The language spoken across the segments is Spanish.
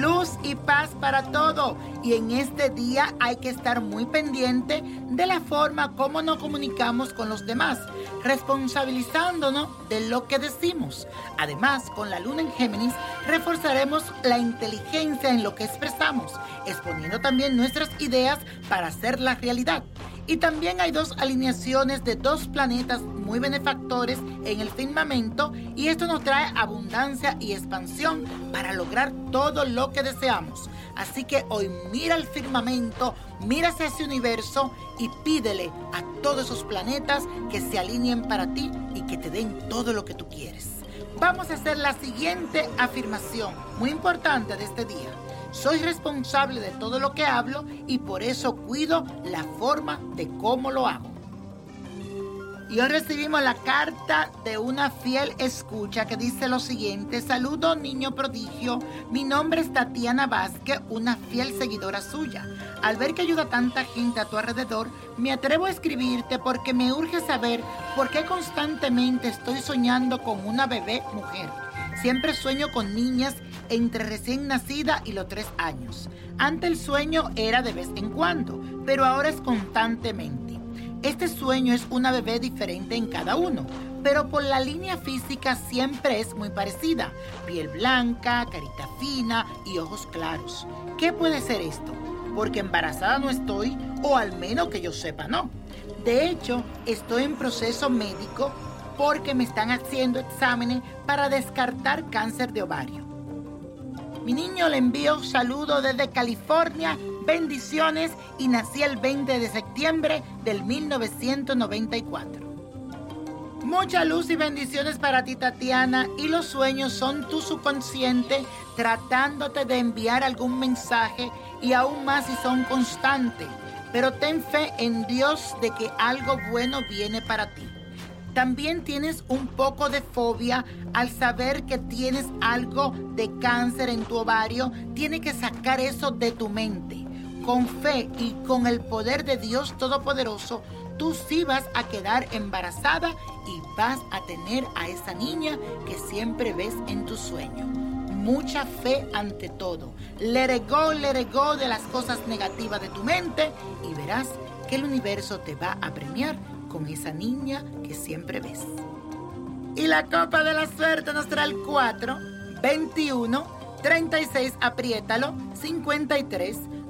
Luz y paz para todo. Y en este día hay que estar muy pendiente de la forma como nos comunicamos con los demás, responsabilizándonos de lo que decimos. Además, con la luna en Géminis, reforzaremos la inteligencia en lo que expresamos, exponiendo también nuestras ideas para hacerlas realidad. Y también hay dos alineaciones de dos planetas muy benefactores en el firmamento y esto nos trae abundancia y expansión para lograr todo lo que deseamos. Así que hoy mira el firmamento, mira ese universo y pídele a todos esos planetas que se alineen para ti y que te den todo lo que tú quieres. Vamos a hacer la siguiente afirmación, muy importante de este día. Soy responsable de todo lo que hablo y por eso cuido la forma de cómo lo hago. Y hoy recibimos la carta de una fiel escucha que dice lo siguiente. Saludo niño prodigio. Mi nombre es Tatiana Vázquez, una fiel seguidora suya. Al ver que ayuda tanta gente a tu alrededor, me atrevo a escribirte porque me urge saber por qué constantemente estoy soñando con una bebé mujer. Siempre sueño con niñas entre recién nacida y los tres años. Antes el sueño era de vez en cuando, pero ahora es constantemente. Este sueño es una bebé diferente en cada uno, pero por la línea física siempre es muy parecida. Piel blanca, carita fina y ojos claros. ¿Qué puede ser esto? Porque embarazada no estoy, o al menos que yo sepa no. De hecho, estoy en proceso médico porque me están haciendo exámenes para descartar cáncer de ovario. Mi niño le envío saludo desde California, bendiciones y nací el 20 de septiembre del 1994. Mucha luz y bendiciones para ti, Tatiana, y los sueños son tu subconsciente tratándote de enviar algún mensaje y aún más si son constantes. Pero ten fe en Dios de que algo bueno viene para ti. También tienes un poco de fobia al saber que tienes algo de cáncer en tu ovario. Tienes que sacar eso de tu mente. Con fe y con el poder de Dios Todopoderoso, tú sí vas a quedar embarazada y vas a tener a esa niña que siempre ves en tu sueño. Mucha fe ante todo. Go, let it go de las cosas negativas de tu mente y verás que el universo te va a premiar con esa niña que siempre ves. Y la copa de la suerte nos trae el 4, 21, 36, apriétalo, 53,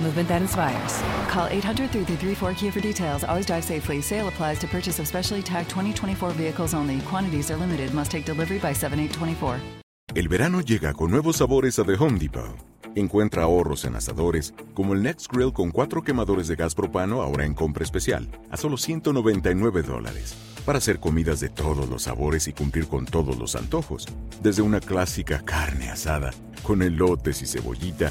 movement that inspires. Call 800 334 Kia for details. Always drive safely. Sale applies to purchase of specially tagged 2024 vehicles only. Quantities are limited. Must take delivery by 7824. El verano llega con nuevos sabores a The Home Depot. Encuentra ahorros en asadores, como el Next Grill con cuatro quemadores de gas propano ahora en compra especial, a solo 199 dólares. Para hacer comidas de todos los sabores y cumplir con todos los antojos. Desde una clásica carne asada, con elotes y cebollita,